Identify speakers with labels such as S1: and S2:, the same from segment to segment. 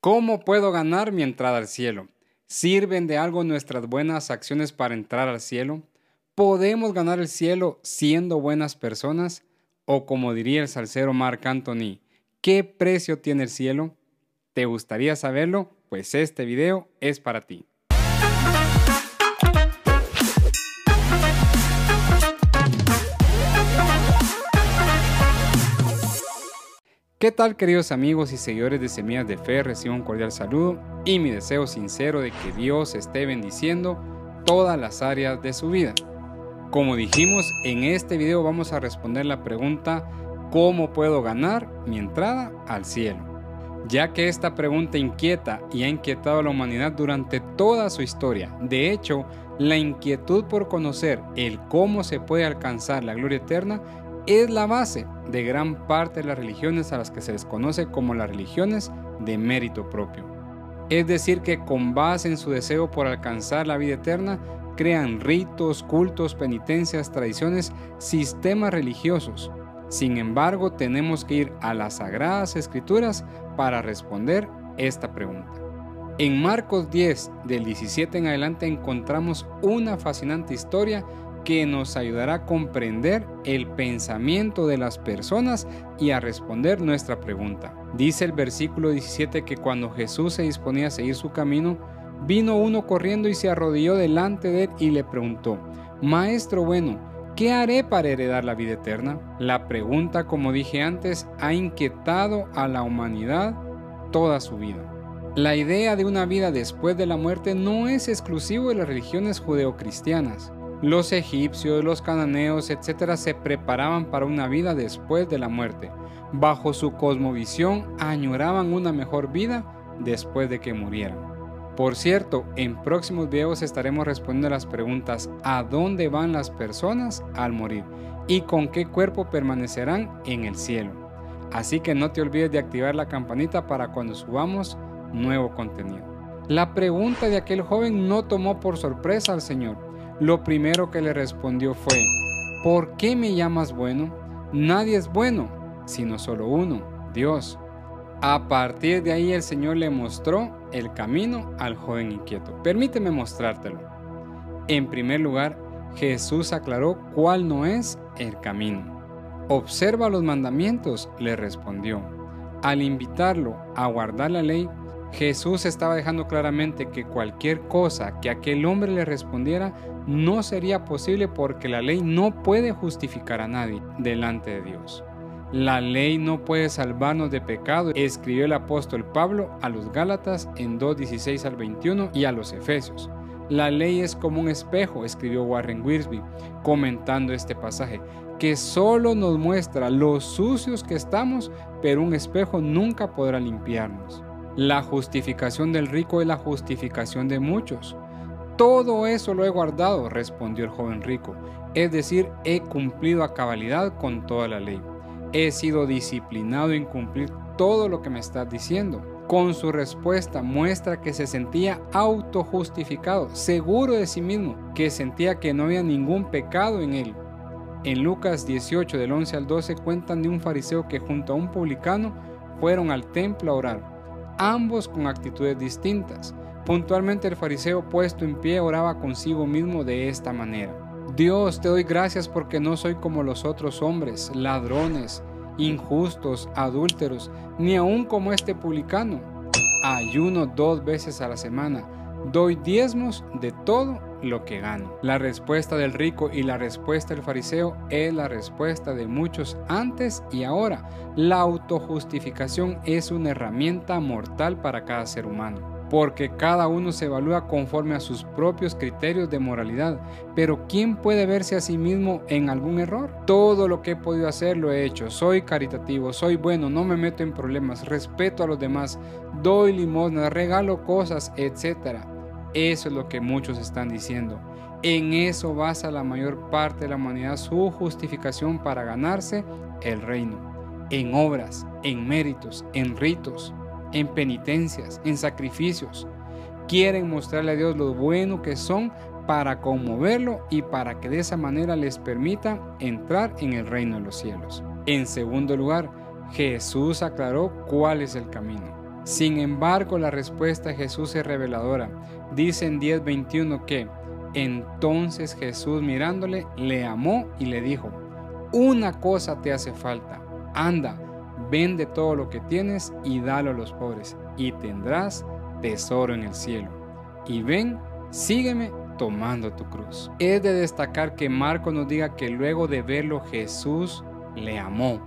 S1: ¿Cómo puedo ganar mi entrada al cielo? ¿Sirven de algo nuestras buenas acciones para entrar al cielo? ¿Podemos ganar el cielo siendo buenas personas? O como diría el salsero Marc Anthony, ¿qué precio tiene el cielo? ¿Te gustaría saberlo? Pues este video es para ti. ¿Qué tal queridos amigos y seguidores de Semillas de Fe? Recibo un cordial saludo y mi deseo sincero de que Dios esté bendiciendo todas las áreas de su vida. Como dijimos, en este video vamos a responder la pregunta ¿Cómo puedo ganar mi entrada al cielo? Ya que esta pregunta inquieta y ha inquietado a la humanidad durante toda su historia. De hecho, la inquietud por conocer el cómo se puede alcanzar la gloria eterna es la base de gran parte de las religiones a las que se les conoce como las religiones de mérito propio. Es decir, que con base en su deseo por alcanzar la vida eterna, crean ritos, cultos, penitencias, tradiciones, sistemas religiosos. Sin embargo, tenemos que ir a las sagradas escrituras para responder esta pregunta. En Marcos 10, del 17 en adelante, encontramos una fascinante historia que nos ayudará a comprender el pensamiento de las personas y a responder nuestra pregunta. Dice el versículo 17 que cuando Jesús se disponía a seguir su camino, vino uno corriendo y se arrodilló delante de él y le preguntó, Maestro bueno, ¿qué haré para heredar la vida eterna? La pregunta, como dije antes, ha inquietado a la humanidad toda su vida. La idea de una vida después de la muerte no es exclusivo de las religiones judeocristianas. Los egipcios, los cananeos, etc. se preparaban para una vida después de la muerte. Bajo su cosmovisión añoraban una mejor vida después de que murieran. Por cierto, en próximos videos estaremos respondiendo las preguntas ¿a dónde van las personas al morir? ¿Y con qué cuerpo permanecerán en el cielo? Así que no te olvides de activar la campanita para cuando subamos nuevo contenido. La pregunta de aquel joven no tomó por sorpresa al Señor lo primero que le respondió fue, ¿por qué me llamas bueno? Nadie es bueno, sino solo uno, Dios. A partir de ahí el Señor le mostró el camino al joven inquieto. Permíteme mostrártelo. En primer lugar, Jesús aclaró cuál no es el camino. Observa los mandamientos, le respondió. Al invitarlo a guardar la ley, Jesús estaba dejando claramente que cualquier cosa que aquel hombre le respondiera no sería posible porque la ley no puede justificar a nadie delante de Dios. La ley no puede salvarnos de pecado, escribió el apóstol Pablo a los Gálatas en 2.16 al 21 y a los Efesios. La ley es como un espejo, escribió Warren Wiersbe, comentando este pasaje, que solo nos muestra lo sucios que estamos, pero un espejo nunca podrá limpiarnos. La justificación del rico es la justificación de muchos. Todo eso lo he guardado, respondió el joven rico. Es decir, he cumplido a cabalidad con toda la ley. He sido disciplinado en cumplir todo lo que me estás diciendo. Con su respuesta muestra que se sentía autojustificado, seguro de sí mismo, que sentía que no había ningún pecado en él. En Lucas 18 del 11 al 12 cuentan de un fariseo que junto a un publicano fueron al templo a orar ambos con actitudes distintas. Puntualmente el fariseo puesto en pie oraba consigo mismo de esta manera. Dios, te doy gracias porque no soy como los otros hombres, ladrones, injustos, adúlteros, ni aun como este publicano. Ayuno dos veces a la semana, doy diezmos de todo lo que gano. La respuesta del rico y la respuesta del fariseo es la respuesta de muchos antes y ahora. La autojustificación es una herramienta mortal para cada ser humano porque cada uno se evalúa conforme a sus propios criterios de moralidad. Pero ¿quién puede verse a sí mismo en algún error? Todo lo que he podido hacer lo he hecho. Soy caritativo, soy bueno, no me meto en problemas, respeto a los demás, doy limosna, regalo cosas, etc. Eso es lo que muchos están diciendo. En eso basa la mayor parte de la humanidad su justificación para ganarse el reino. En obras, en méritos, en ritos, en penitencias, en sacrificios. Quieren mostrarle a Dios lo bueno que son para conmoverlo y para que de esa manera les permita entrar en el reino de los cielos. En segundo lugar, Jesús aclaró cuál es el camino. Sin embargo, la respuesta de Jesús es reveladora. Dice en 10:21 que entonces Jesús mirándole le amó y le dijo, una cosa te hace falta, anda, vende todo lo que tienes y dalo a los pobres y tendrás tesoro en el cielo. Y ven, sígueme tomando tu cruz. Es de destacar que Marco nos diga que luego de verlo Jesús le amó.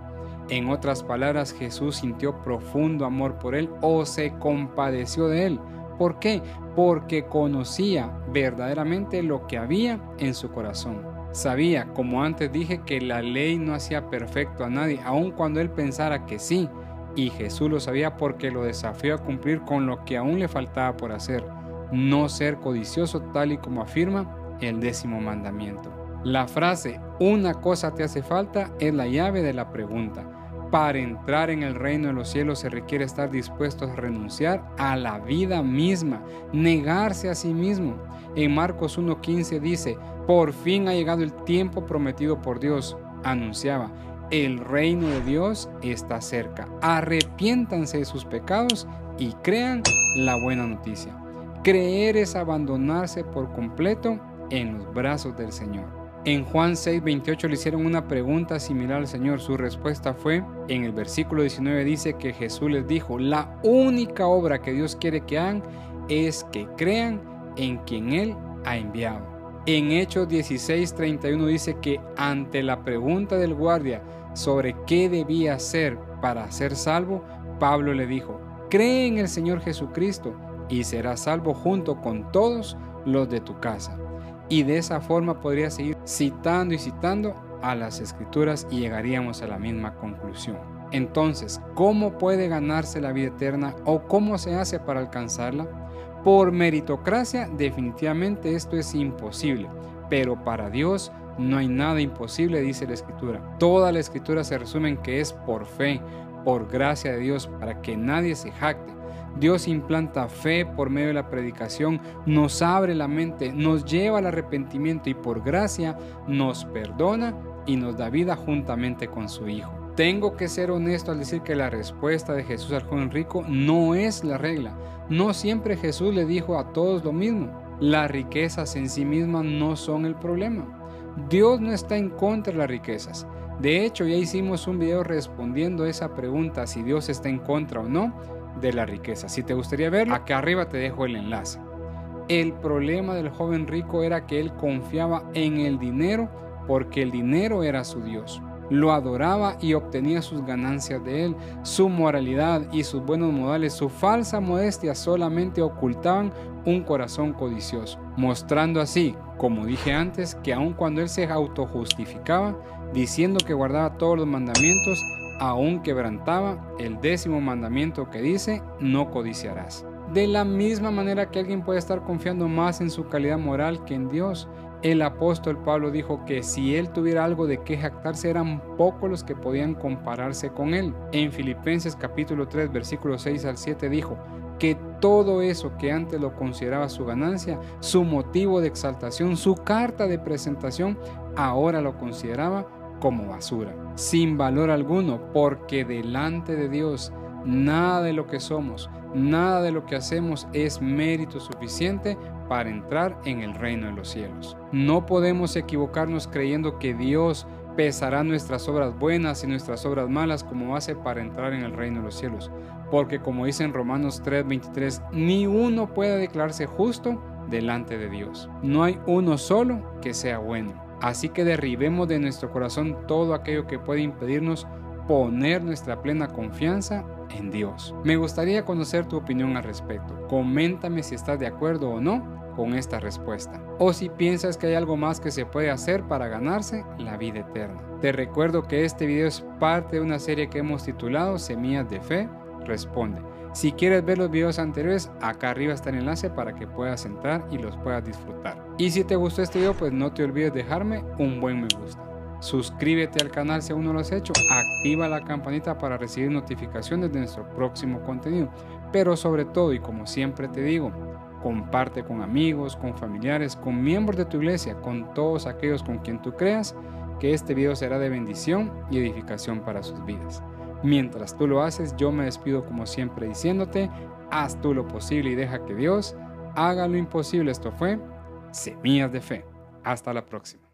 S1: En otras palabras, Jesús sintió profundo amor por él o se compadeció de él. ¿Por qué? Porque conocía verdaderamente lo que había en su corazón. Sabía, como antes dije, que la ley no hacía perfecto a nadie, aun cuando él pensara que sí. Y Jesús lo sabía porque lo desafió a cumplir con lo que aún le faltaba por hacer no ser codicioso tal y como afirma el décimo mandamiento. La frase una cosa te hace falta es la llave de la pregunta. Para entrar en el reino de los cielos se requiere estar dispuesto a renunciar a la vida misma, negarse a sí mismo. En Marcos 1.15 dice, por fin ha llegado el tiempo prometido por Dios, anunciaba, el reino de Dios está cerca. Arrepiéntanse de sus pecados y crean la buena noticia. Creer es abandonarse por completo en los brazos del Señor. En Juan 6:28 le hicieron una pregunta similar al Señor. Su respuesta fue, en el versículo 19 dice que Jesús les dijo, la única obra que Dios quiere que hagan es que crean en quien Él ha enviado. En Hechos 16:31 dice que ante la pregunta del guardia sobre qué debía hacer para ser salvo, Pablo le dijo, cree en el Señor Jesucristo y serás salvo junto con todos los de tu casa. Y de esa forma podría seguir citando y citando a las escrituras y llegaríamos a la misma conclusión. Entonces, ¿cómo puede ganarse la vida eterna o cómo se hace para alcanzarla? Por meritocracia, definitivamente esto es imposible, pero para Dios no hay nada imposible, dice la escritura. Toda la escritura se resume en que es por fe, por gracia de Dios, para que nadie se jacte Dios implanta fe por medio de la predicación, nos abre la mente, nos lleva al arrepentimiento y por gracia nos perdona y nos da vida juntamente con su Hijo. Tengo que ser honesto al decir que la respuesta de Jesús al joven rico no es la regla. No siempre Jesús le dijo a todos lo mismo. Las riquezas en sí mismas no son el problema. Dios no está en contra de las riquezas. De hecho, ya hicimos un video respondiendo esa pregunta si Dios está en contra o no de la riqueza. Si te gustaría verlo, acá arriba te dejo el enlace. El problema del joven rico era que él confiaba en el dinero porque el dinero era su Dios. Lo adoraba y obtenía sus ganancias de él. Su moralidad y sus buenos modales, su falsa modestia solamente ocultaban un corazón codicioso, mostrando así, como dije antes, que aun cuando él se autojustificaba, diciendo que guardaba todos los mandamientos, aún quebrantaba el décimo mandamiento que dice, no codiciarás. De la misma manera que alguien puede estar confiando más en su calidad moral que en Dios, el apóstol Pablo dijo que si él tuviera algo de qué jactarse eran pocos los que podían compararse con él. En Filipenses capítulo 3 versículos 6 al 7 dijo que todo eso que antes lo consideraba su ganancia, su motivo de exaltación, su carta de presentación, ahora lo consideraba como basura, sin valor alguno, porque delante de Dios nada de lo que somos, nada de lo que hacemos es mérito suficiente para entrar en el reino de los cielos. No podemos equivocarnos creyendo que Dios pesará nuestras obras buenas y nuestras obras malas como base para entrar en el reino de los cielos. Porque como dice en Romanos 3:23, ni uno puede declararse justo delante de Dios. No hay uno solo que sea bueno. Así que derribemos de nuestro corazón todo aquello que puede impedirnos poner nuestra plena confianza en Dios. Me gustaría conocer tu opinión al respecto. Coméntame si estás de acuerdo o no con esta respuesta. O si piensas que hay algo más que se puede hacer para ganarse la vida eterna. Te recuerdo que este video es parte de una serie que hemos titulado Semillas de Fe Responde si quieres ver los videos anteriores, acá arriba está el enlace para que puedas entrar y los puedas disfrutar. Y si te gustó este video, pues no te olvides dejarme un buen me gusta. Suscríbete al canal si aún no lo has hecho, activa la campanita para recibir notificaciones de nuestro próximo contenido. Pero sobre todo, y como siempre te digo, comparte con amigos, con familiares, con miembros de tu iglesia, con todos aquellos con quien tú creas que este video será de bendición y edificación para sus vidas. Mientras tú lo haces, yo me despido como siempre diciéndote, haz tú lo posible y deja que Dios haga lo imposible. Esto fue Semillas de Fe. Hasta la próxima.